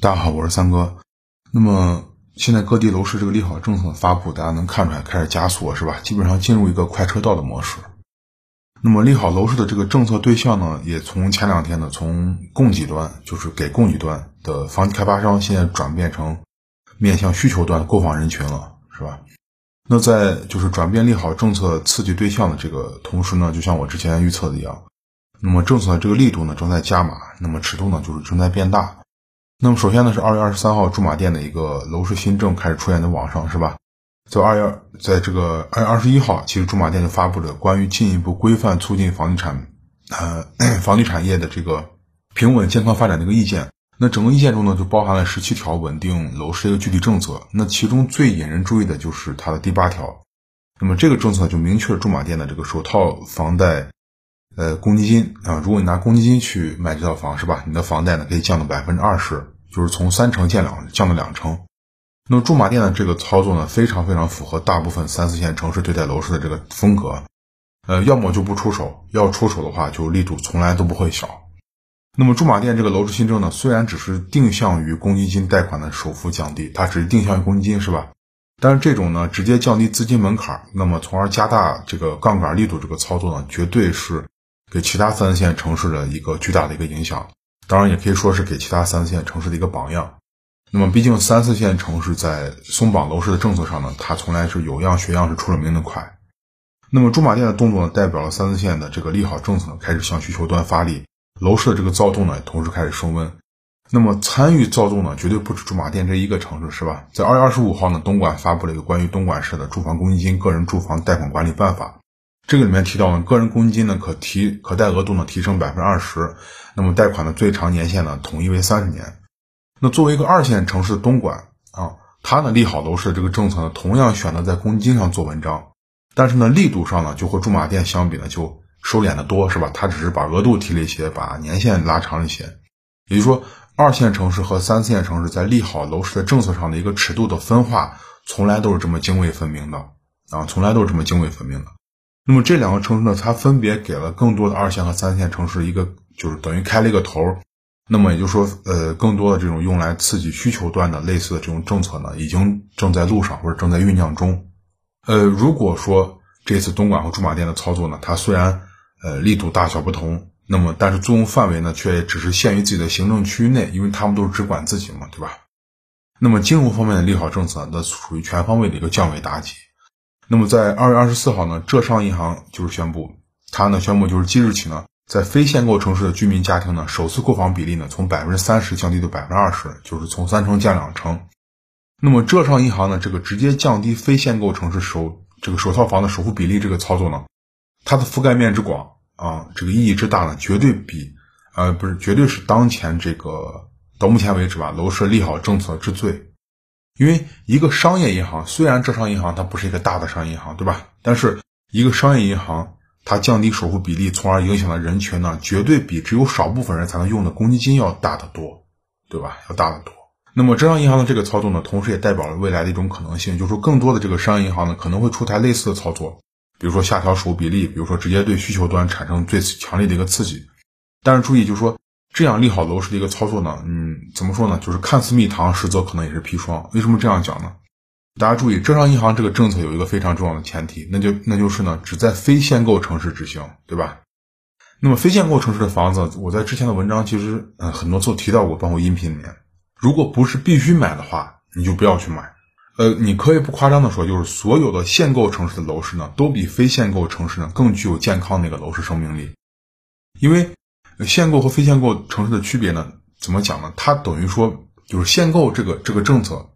大家好，我是三哥。那么现在各地楼市这个利好政策的发布，大家能看出来开始加速了是吧？基本上进入一个快车道的模式。那么利好楼市的这个政策对象呢，也从前两天呢，从供给端，就是给供给端的房地开发商，现在转变成面向需求端购房人群了，是吧？那在就是转变利好政策刺激对象的这个同时呢，就像我之前预测的一样，那么政策的这个力度呢正在加码，那么尺度呢就是正在变大。那么首先呢是二月二十三号驻马店的一个楼市新政开始出现在网上，是吧？在二月，在这个二月二十一号，其实驻马店就发布了关于进一步规范促进房地产，呃，房地产业的这个平稳健康发展的一个意见。那整个意见中呢，就包含了十七条稳定楼市的一个具体政策。那其中最引人注意的就是它的第八条。那么这个政策就明确了驻马店的这个首套房贷。呃，公积金啊，如果你拿公积金去买这套房，是吧？你的房贷呢可以降到百分之二十，就是从三成降两降到两成。那么驻马店的这个操作呢，非常非常符合大部分三四线城市对待楼市的这个风格。呃，要么就不出手，要出手的话，就力度从来都不会小。那么驻马店这个楼市新政呢，虽然只是定向于公积金贷款的首付降低，它只是定向于公积金，是吧？但是这种呢，直接降低资金门槛，那么从而加大这个杠杆力度，这个操作呢，绝对是。给其他三四线城市的一个巨大的一个影响，当然也可以说是给其他三四线城市的一个榜样。那么，毕竟三四线城市在松绑楼市的政策上呢，它从来是有样学样，是出了名的快。那么，驻马店的动作呢，代表了三四线的这个利好政策呢开始向需求端发力，楼市的这个躁动呢，同时开始升温。那么，参与躁动呢，绝对不止驻马店这一个城市，是吧？在二月二十五号呢，东莞发布了一个关于东莞市的住房公积金个人住房贷款管理办法。这个里面提到呢，个人公积金呢可提可贷额度呢提升百分之二十，那么贷款的最长年限呢统一为三十年。那作为一个二线城市的东莞啊，它呢利好楼市的这个政策呢，同样选择在公积金上做文章，但是呢力度上呢就和驻马店相比呢就收敛的多，是吧？它只是把额度提了一些，把年限拉长了一些。也就是说，二线城市和三四线城市在利好楼市的政策上的一个尺度的分化，从来都是这么泾渭分明的啊，从来都是这么泾渭分明的。那么这两个城市呢，它分别给了更多的二线和三线城市一个，就是等于开了一个头。那么也就是说，呃，更多的这种用来刺激需求端的类似的这种政策呢，已经正在路上或者正在酝酿中。呃，如果说这次东莞和驻马店的操作呢，它虽然呃力度大小不同，那么但是作用范围呢，却只是限于自己的行政区域内，因为他们都是只管自己嘛，对吧？那么金融方面的利好政策，那属于全方位的一个降维打击。那么在二月二十四号呢，浙商银行就是宣布，它呢宣布就是即日起呢，在非限购城市的居民家庭呢，首次购房比例呢从百分之三十降低到百分之二十，就是从三成降两成。那么浙商银行呢，这个直接降低非限购城市首这个首套房的首付比例这个操作呢，它的覆盖面之广啊，这个意义之大呢，绝对比呃不是绝对是当前这个到目前为止吧楼市利好政策之最。因为一个商业银行，虽然浙商银行它不是一个大的商业银行，对吧？但是一个商业银行，它降低首付比例，从而影响的人群呢，绝对比只有少部分人才能用的公积金要大得多，对吧？要大得多。那么浙商银行的这个操作呢，同时也代表了未来的一种可能性，就是说更多的这个商业银行呢，可能会出台类似的操作，比如说下调首付比例，比如说直接对需求端产生最强烈的一个刺激。但是注意，就是说。这样利好楼市的一个操作呢，嗯，怎么说呢？就是看似蜜糖，实则可能也是砒霜。为什么这样讲呢？大家注意，浙商银行这个政策有一个非常重要的前提，那就那就是呢，只在非限购城市执行，对吧？那么非限购城市的房子，我在之前的文章其实嗯很多次提到过，包括音频里面，如果不是必须买的话，你就不要去买。呃，你可以不夸张的说，就是所有的限购城市的楼市呢，都比非限购城市呢更具有健康的一个楼市生命力，因为。限购和非限购城市的区别呢？怎么讲呢？它等于说，就是限购这个这个政策，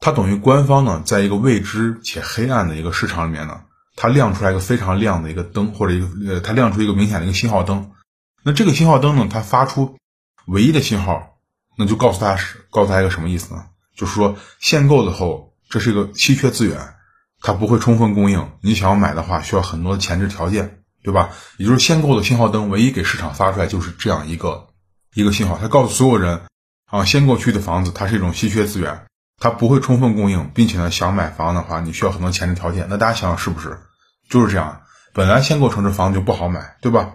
它等于官方呢，在一个未知且黑暗的一个市场里面呢，它亮出来一个非常亮的一个灯，或者一个呃，它亮出一个明显的一个信号灯。那这个信号灯呢，它发出唯一的信号，那就告诉大家是告诉大家一个什么意思呢？就是说限购的后，这是一个稀缺资源，它不会充分供应，你想要买的话，需要很多的前置条件。对吧？也就是限购的信号灯，唯一给市场发出来就是这样一个一个信号，它告诉所有人啊，限购区的房子它是一种稀缺资源，它不会充分供应，并且呢，想买房的话，你需要很多前置条件。那大家想想是不是就是这样？本来限购城市房子就不好买，对吧？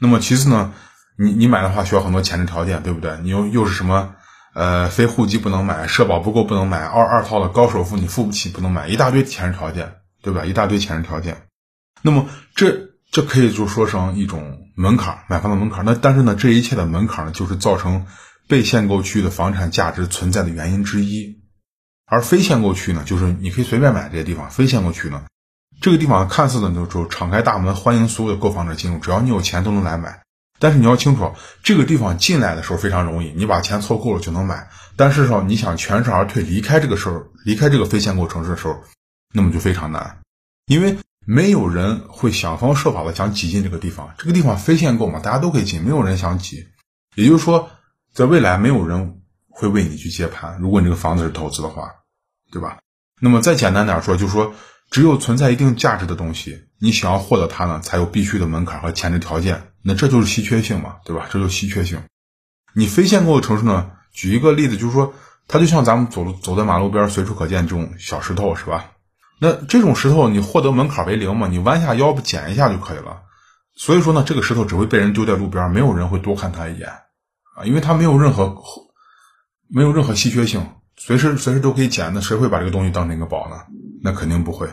那么其次呢，你你买的话需要很多前置条件，对不对？你又又是什么呃，非户籍不能买，社保不够不能买，二二套的高首付你付不起不能买，一大堆前置条件，对吧？一大堆前置条件。那么这这可以就说成一种门槛，买房的门槛。那但是呢，这一切的门槛呢，就是造成被限购区域的房产价值存在的原因之一。而非限购区呢，就是你可以随便买这些地方。非限购区呢，这个地方看似呢就就敞开大门欢迎所有的购房者进入，只要你有钱都能来买。但是你要清楚，这个地方进来的时候非常容易，你把钱凑够了就能买。但是说你想全身而退离开这个时候，离开这个非限购城市的时候，那么就非常难，因为没有人会想方设法的想挤进这个地方。这个地方非限购嘛，大家都可以进，没有人想挤。也就是说，在未来没有人会为你去接盘。如果你这个房子是投资的话，对吧？那么再简单点说，就是说，只有存在一定价值的东西，你想要获得它呢，才有必须的门槛和前置条件。那这就是稀缺性嘛，对吧？这就稀缺性。你非限购的城市呢？举一个例子，就是说，它就像咱们走走在马路边随处可见这种小石头，是吧？那这种石头你获得门槛为零嘛？你弯下腰不捡一下就可以了。所以说呢，这个石头只会被人丢在路边，没有人会多看它一眼啊，因为它没有任何没有任何稀缺性，随时随时都可以捡。那谁会把这个东西当成一个宝呢？那肯定不会。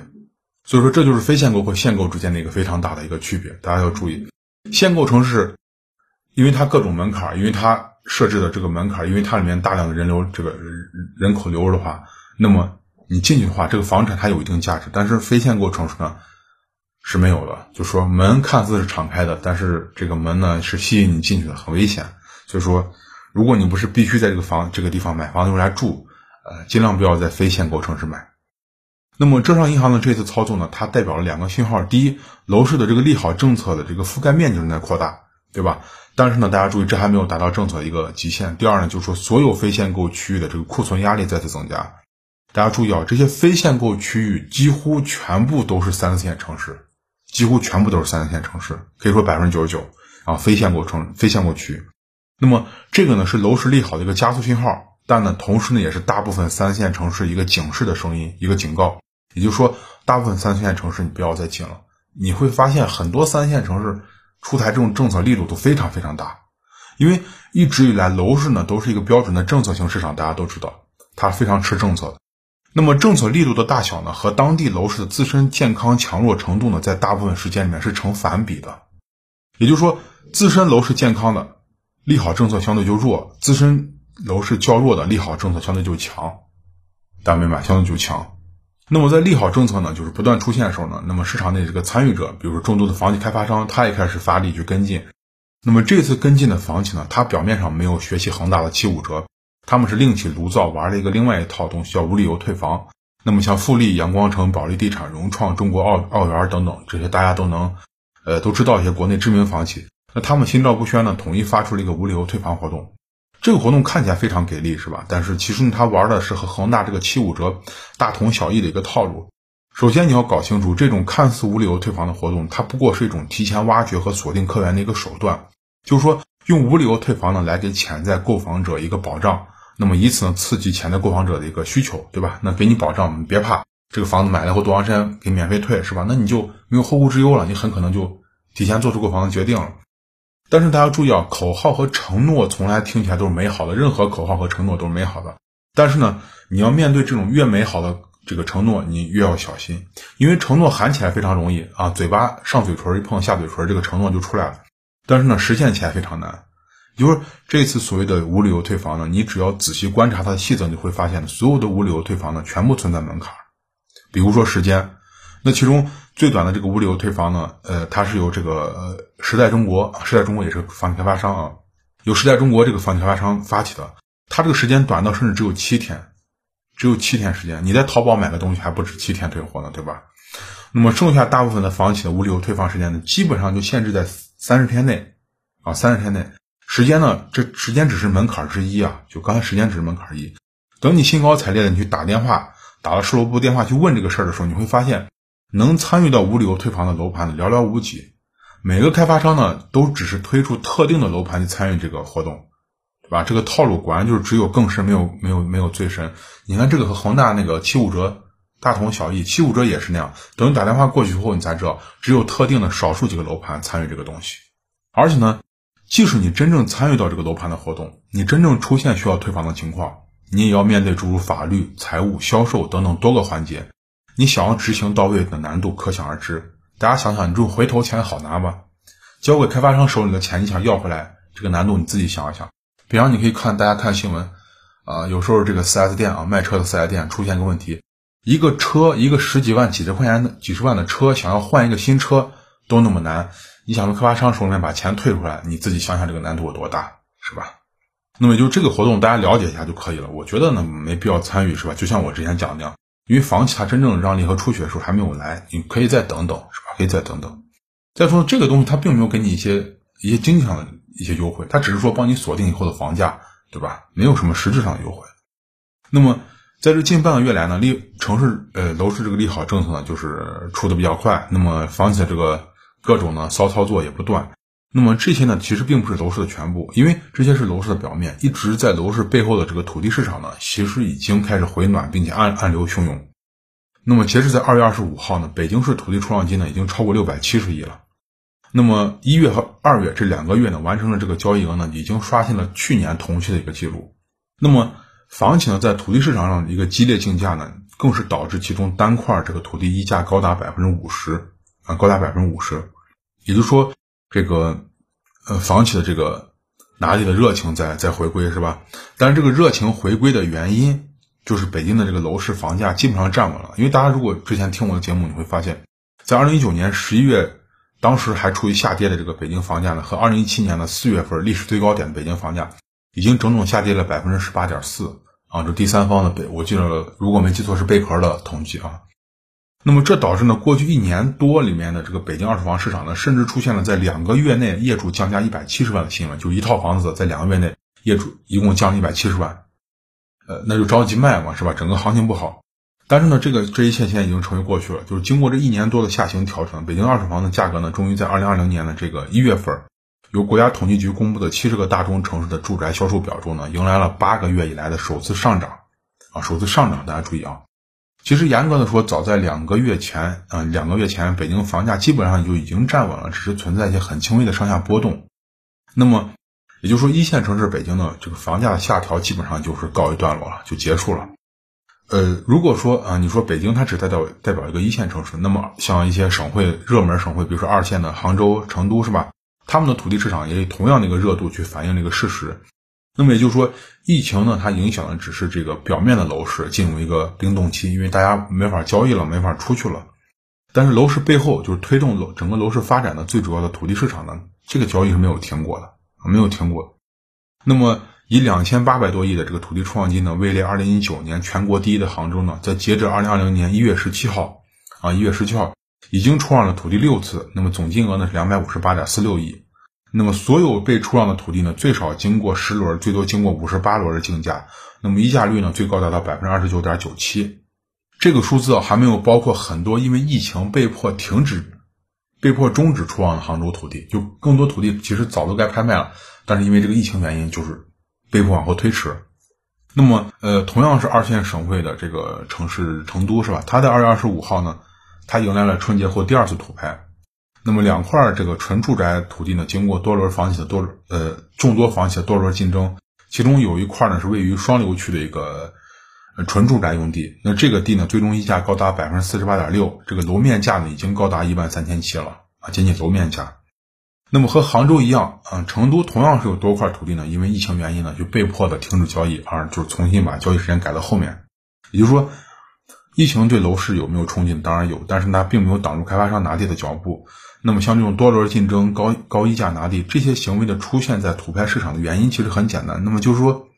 所以说，这就是非限购和限购之间的一个非常大的一个区别，大家要注意。限购城市，因为它各种门槛，因为它设置的这个门槛，因为它里面大量的人流，这个人人口流入的话，那么你进去的话，这个房产它有一定价值。但是非限购城市呢是没有的，就说门看似是敞开的，但是这个门呢是吸引你进去的，很危险。所以说，如果你不是必须在这个房这个地方买房用来住，呃，尽量不要在非限购城市买。那么浙商银行的这次操作呢，它代表了两个信号：第一，楼市的这个利好政策的这个覆盖面正在扩大，对吧？但是呢，大家注意，这还没有达到政策一个极限。第二呢，就是说所有非限购区域的这个库存压力再次增加。大家注意啊，这些非限购区域几乎全部都是三四线城市，几乎全部都是三四线城市，可以说百分之九十九啊，非限购城、非限购区。那么这个呢，是楼市利好的一个加速信号，但呢，同时呢，也是大部分三四线城市一个警示的声音，一个警告。也就是说，大部分三四线城市你不要再进了。你会发现很多三四线城市出台这种政策力度都非常非常大，因为一直以来楼市呢都是一个标准的政策型市场，大家都知道它非常吃政策的。那么政策力度的大小呢，和当地楼市的自身健康强弱程度呢，在大部分时间里面是成反比的。也就是说，自身楼市健康的利好政策相对就弱，自身楼市较弱的利好政策相对就强，大家明白？相对就强。那么在利好政策呢，就是不断出现的时候呢，那么市场内这个参与者，比如说众多的房企开发商，他也开始发力去跟进。那么这次跟进的房企呢，它表面上没有学习恒大的七五折，他们是另起炉灶玩了一个另外一套东西，叫无理由退房。那么像富力、阳光城、保利地产、融创、中国奥奥园等等这些大家都能，呃，都知道一些国内知名房企，那他们心照不宣呢，统一发出了一个无理由退房活动。这个活动看起来非常给力，是吧？但是其实呢，他玩的是和恒大这个七五折大同小异的一个套路。首先你要搞清楚，这种看似无理由退房的活动，它不过是一种提前挖掘和锁定客源的一个手段。就是说，用无理由退房呢，来给潜在购房者一个保障，那么以此呢，刺激潜在购房者的一个需求，对吧？那给你保障，你别怕，这个房子买了后多长时间给免费退，是吧？那你就没有后顾之忧了，你很可能就提前做出购房的决定了。但是大家注意啊，口号和承诺从来听起来都是美好的，任何口号和承诺都是美好的。但是呢，你要面对这种越美好的这个承诺，你越要小心，因为承诺喊起来非常容易啊，嘴巴上嘴唇一碰下嘴唇，这个承诺就出来了。但是呢，实现起来非常难。就是这次所谓的无理由退房呢，你只要仔细观察它的细则，你会发现所有的无理由退房呢，全部存在门槛，比如说时间。那其中最短的这个无理由退房呢，呃，它是由这个时代中国，时代中国也是房地开发商啊，由时代中国这个房地开发商发起的，它这个时间短到甚至只有七天，只有七天时间，你在淘宝买个东西还不止七天退货呢，对吧？那么剩下大部分的房企的无理由退房时间呢，基本上就限制在三十天内啊，三十天内时间呢，这时间只是门槛之一啊，就刚才时间只是门槛一，等你兴高采烈的你去打电话，打了售楼部电话去问这个事儿的时候，你会发现。能参与到无理由退房的楼盘寥寥无几，每个开发商呢都只是推出特定的楼盘去参与这个活动，对吧？这个套路果然就是只有更深，没有没有没有最深。你看这个和恒大那个七五折大同小异，七五折也是那样。等你打电话过去以后，你才知道只有特定的少数几个楼盘参与这个东西。而且呢，即使你真正参与到这个楼盘的活动，你真正出现需要退房的情况，你也要面对诸如法律、财务、销售等等多个环节，你想要执行到位的难度可想而知。大家想想，你这回头钱好拿吗？交给开发商手里的钱，你想要回来，这个难度你自己想一想。比方你可以看，大家看新闻，啊，有时候这个 4S 店啊，卖车的 4S 店出现个问题，一个车，一个十几万、几十块钱的、几十万的车，想要换一个新车都那么难。你想从开发商手里面把钱退出来，你自己想想这个难度有多大，是吧？那么就这个活动，大家了解一下就可以了。我觉得呢，没必要参与，是吧？就像我之前讲的那样，因为房企它真正让利和出血的时候还没有来，你可以再等等，是吧？可以再等等。再说这个东西，它并没有给你一些一些经济上的一些优惠，它只是说帮你锁定以后的房价，对吧？没有什么实质上的优惠。那么在这近半个月来呢，利城市呃楼市这个利好政策呢，就是出的比较快。那么房企的这个。各种呢骚操作也不断，那么这些呢其实并不是楼市的全部，因为这些是楼市的表面，一直在楼市背后的这个土地市场呢，其实已经开始回暖，并且暗暗流汹涌。那么截至在二月二十五号呢，北京市土地出让金呢已经超过六百七十亿了。那么一月和二月这两个月呢，完成了这个交易额呢，已经刷新了去年同期的一个记录。那么房企呢在土地市场上一个激烈竞价呢，更是导致其中单块这个土地溢价高达百分之五十啊，高达百分之五十。也就是说，这个呃房企的这个拿地的热情在在回归是吧？但是这个热情回归的原因，就是北京的这个楼市房价基本上站稳了。因为大家如果之前听我的节目，你会发现，在二零一九年十一月，当时还处于下跌的这个北京房价呢，和二零一七年的四月份历史最高点的北京房价，已经整整下跌了百分之十八点四啊！这第三方的北，我记得如果没记错是贝壳的统计啊。那么这导致呢，过去一年多里面的这个北京二手房市场呢，甚至出现了在两个月内业主降价一百七十万的新闻，就一套房子在两个月内业主一共降了一百七十万，呃，那就着急卖嘛，是吧？整个行情不好，但是呢，这个这一切现在已经成为过去了。就是经过这一年多的下行调整，北京二手房的价格呢，终于在二零二零年的这个一月份，由国家统计局公布的七十个大中城市的住宅销售表中呢，迎来了八个月以来的首次上涨，啊，首次上涨，大家注意啊。其实严格的说，早在两个月前，嗯，两个月前，北京房价基本上就已经站稳了，只是存在一些很轻微的上下波动。那么，也就是说，一线城市北京的这个房价的下调基本上就是告一段落了，就结束了。呃，如果说啊，你说北京它只代表代表一个一线城市，那么像一些省会热门省会，比如说二线的杭州、成都，是吧？他们的土地市场也以同样的一个热度去反映这个事实。那么也就是说，疫情呢，它影响的只是这个表面的楼市进入一个冰冻期，因为大家没法交易了，没法出去了。但是楼市背后就是推动楼整个楼市发展的最主要的土地市场呢，这个交易是没有停过的，没有停过。那么以两千八百多亿的这个土地出让金呢，位列二零一九年全国第一的杭州呢，在截至二零二零年一月十七号，啊，一月十七号已经出让了土地六次，那么总金额呢是两百五十八点四六亿。那么，所有被出让的土地呢，最少经过十轮，最多经过五十八轮的竞价。那么，溢价率呢，最高达到百分之二十九点九七。这个数字，还没有包括很多因为疫情被迫停止、被迫终止出让的杭州土地。就更多土地其实早都该拍卖了，但是因为这个疫情原因，就是被迫往后推迟。那么，呃，同样是二线省会的这个城市成都，是吧？它在二月二十五号呢，它迎来了春节后第二次土拍。那么两块这个纯住宅土地呢，经过多轮房企的多呃众多房企的多轮竞争，其中有一块呢是位于双流区的一个纯住宅用地。那这个地呢，最终溢价高达百分之四十八点六，这个楼面价呢已经高达一万三千七了啊，仅仅楼面价。那么和杭州一样啊，成都同样是有多块土地呢，因为疫情原因呢，就被迫的停止交易，而就是重新把交易时间改到后面。也就是说，疫情对楼市有没有冲击？当然有，但是它并没有挡住开发商拿地的脚步。那么像这种多轮竞争、高高溢价拿地这些行为的出现在土拍市场的原因其实很简单。那么就是说，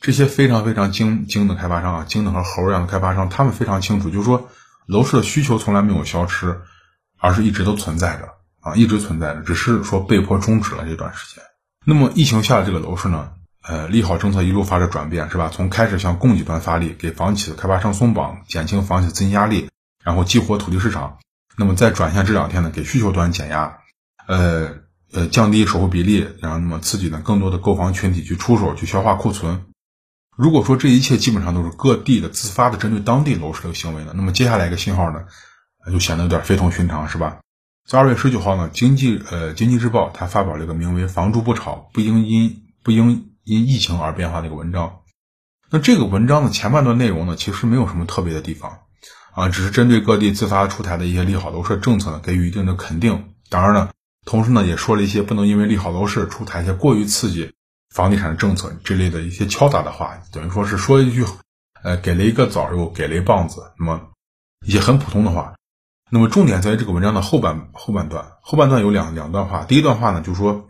这些非常非常精精的开发商啊，精的和猴一样的开发商，他们非常清楚，就是说楼市的需求从来没有消失，而是一直都存在着啊，一直存在着，只是说被迫终止了这段时间。那么疫情下的这个楼市呢，呃，利好政策一路发生转变，是吧？从开始向供给端发力，给房企的开发商松绑，减轻房企资金压力，然后激活土地市场。那么再转向这两天呢，给需求端减压，呃呃，降低首付比例，然后那么刺激呢更多的购房群体去出手去消化库存。如果说这一切基本上都是各地的自发的针对当地楼市的行为呢，那么接下来一个信号呢，就显得有点非同寻常，是吧？在二月十九号呢，经济呃经济日报它发表了一个名为《房住不炒，不应因不应因疫情而变化》的一个文章。那这个文章的前半段内容呢，其实没有什么特别的地方啊，只是针对各地自发出台的一些利好楼市政策呢，给予一定的肯定。当然呢，同时呢，也说了一些不能因为利好楼市出台一些过于刺激房地产政策这类的一些敲打的话，等于说是说一句，呃，给了一个枣又给了一棒子，那么一些很普通的话。那么重点在于这个文章的后半后半段，后半段有两两段话。第一段话呢，就说。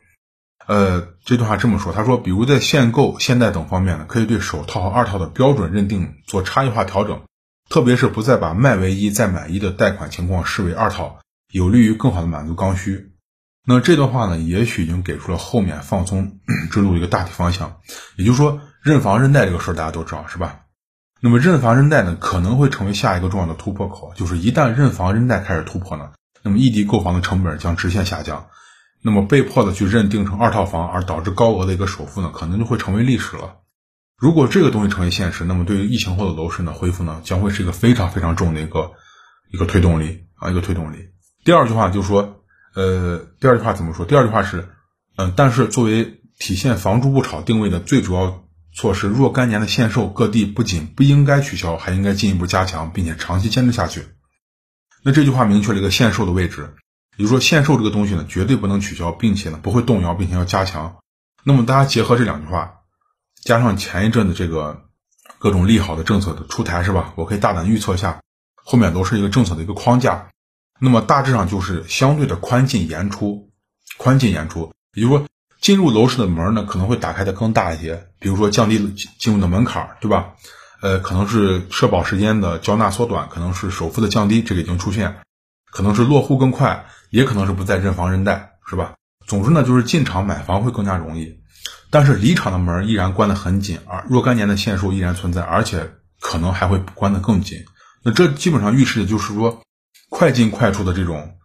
呃，这段话这么说，他说，比如在限购、限贷等方面呢，可以对首套和二套的标准认定做差异化调整，特别是不再把卖为一再买一的贷款情况视为二套，有利于更好的满足刚需。那这段话呢，也许已经给出了后面放松之路一个大体方向。也就是说，认房认贷这个事儿大家都知道是吧？那么认房认贷呢，可能会成为下一个重要的突破口，就是一旦认房认贷开始突破呢，那么异地购房的成本将直线下降。那么被迫的去认定成二套房，而导致高额的一个首付呢，可能就会成为历史了。如果这个东西成为现实，那么对于疫情后的楼市呢恢复呢，将会是一个非常非常重的一个一个推动力啊，一个推动力。第二句话就是说，呃，第二句话怎么说？第二句话是，嗯，但是作为体现房住不炒定位的最主要措施，若干年的限售，各地不仅不应该取消，还应该进一步加强，并且长期坚持下去。那这句话明确了一个限售的位置。比如说限售这个东西呢，绝对不能取消，并且呢不会动摇，并且要加强。那么大家结合这两句话，加上前一阵的这个各种利好的政策的出台，是吧？我可以大胆预测一下，后面都是一个政策的一个框架。那么大致上就是相对的宽进严出，宽进严出。也就是说，进入楼市的门呢可能会打开的更大一些。比如说降低进入的门槛，对吧？呃，可能是社保时间的交纳缩短，可能是首付的降低，这个已经出现，可能是落户更快。也可能是不再认房认贷，是吧？总之呢，就是进场买房会更加容易，但是离场的门依然关得很紧，而若干年的限售依然存在，而且可能还会关得更紧。那这基本上预示的就是说，快进快出的这种，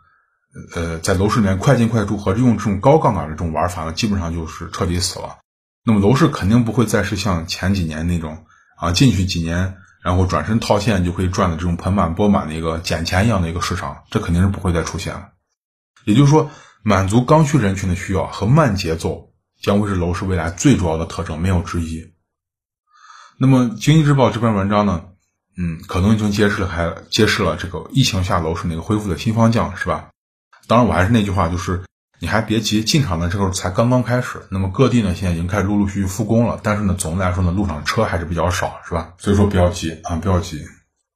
呃，在楼市里面快进快出和用这种高杠杆的这种玩法呢，基本上就是彻底死了。那么楼市肯定不会再是像前几年那种啊，进去几年然后转身套现就可以赚的这种盆满钵满的一个捡钱一样的一个市场，这肯定是不会再出现了。也就是说，满足刚需人群的需要和慢节奏将会是楼市未来最主要的特征，没有之一。那么，《经济日报》这篇文章呢，嗯，可能已经揭示了，还揭示了这个疫情下楼市那个恢复的新方向，是吧？当然，我还是那句话，就是你还别急，进场的时候才刚刚开始。那么，各地呢现在已经开始陆陆续续复工了，但是呢，总的来说呢，路上车还是比较少，是吧？所以说不要急啊，不要急。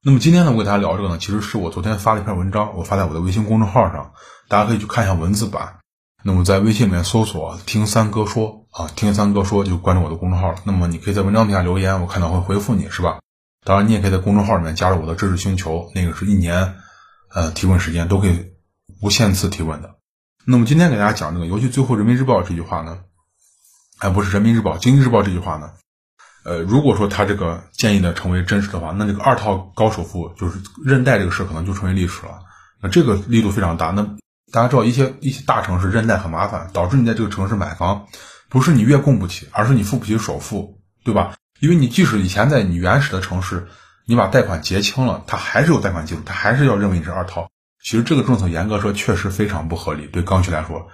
那么今天呢，我给大家聊这个呢，其实是我昨天发了一篇文章，我发在我的微信公众号上，大家可以去看一下文字版。那么在微信里面搜索“听三哥说”啊，“听三哥说”就关注我的公众号了。那么你可以在文章底下留言，我看到会回复你，是吧？当然，你也可以在公众号里面加入我的知识星球，那个是一年，呃，提问时间都可以无限次提问的。那么今天给大家讲这个，尤其最后《人民日报》这句话呢，哎，不是《人民日报》，《经济日报》这句话呢。呃，如果说他这个建议呢成为真实的话，那这个二套高首付就是认贷这个事可能就成为历史了。那这个力度非常大。那大家知道一些一些大城市认贷很麻烦，导致你在这个城市买房，不是你月供不起，而是你付不起首付，对吧？因为你即使以前在你原始的城市，你把贷款结清了，他还是有贷款记录，他还是要认为你是二套。其实这个政策严格说确实非常不合理，对刚需来说，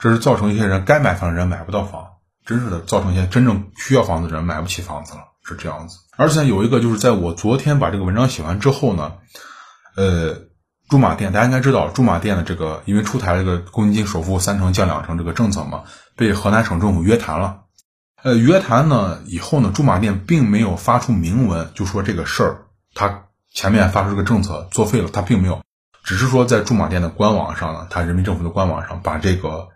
这是造成一些人该买房的人买不到房。真实的造成一些真正需要房子的人买不起房子了，是这样子。而且有一个就是在我昨天把这个文章写完之后呢，呃，驻马店大家应该知道，驻马店的这个因为出台这个公积金首付三成降两成这个政策嘛，被河南省政府约谈了。呃，约谈呢以后呢，驻马店并没有发出明文就说这个事儿，他前面发出这个政策作废了，他并没有，只是说在驻马店的官网上呢，他人民政府的官网上把这个。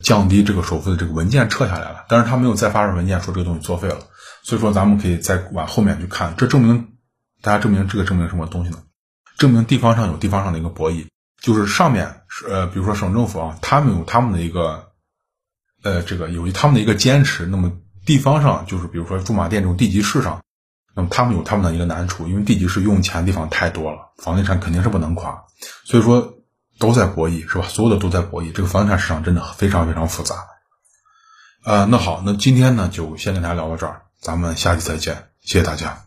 降低这个首付的这个文件撤下来了，但是他没有再发出文件说这个东西作废了，所以说咱们可以再往后面去看，这证明大家证明这个证明什么东西呢？证明地方上有地方上的一个博弈，就是上面呃，比如说省政府啊，他们有他们的一个呃这个有他们的一个坚持，那么地方上就是比如说驻马店这种地级市上，那么他们有他们的一个难处，因为地级市用钱地方太多了，房地产肯定是不能垮，所以说。都在博弈是吧？所有的都在博弈，这个房地产市场真的非常非常复杂。呃，那好，那今天呢就先跟大家聊到这儿，咱们下期再见，谢谢大家。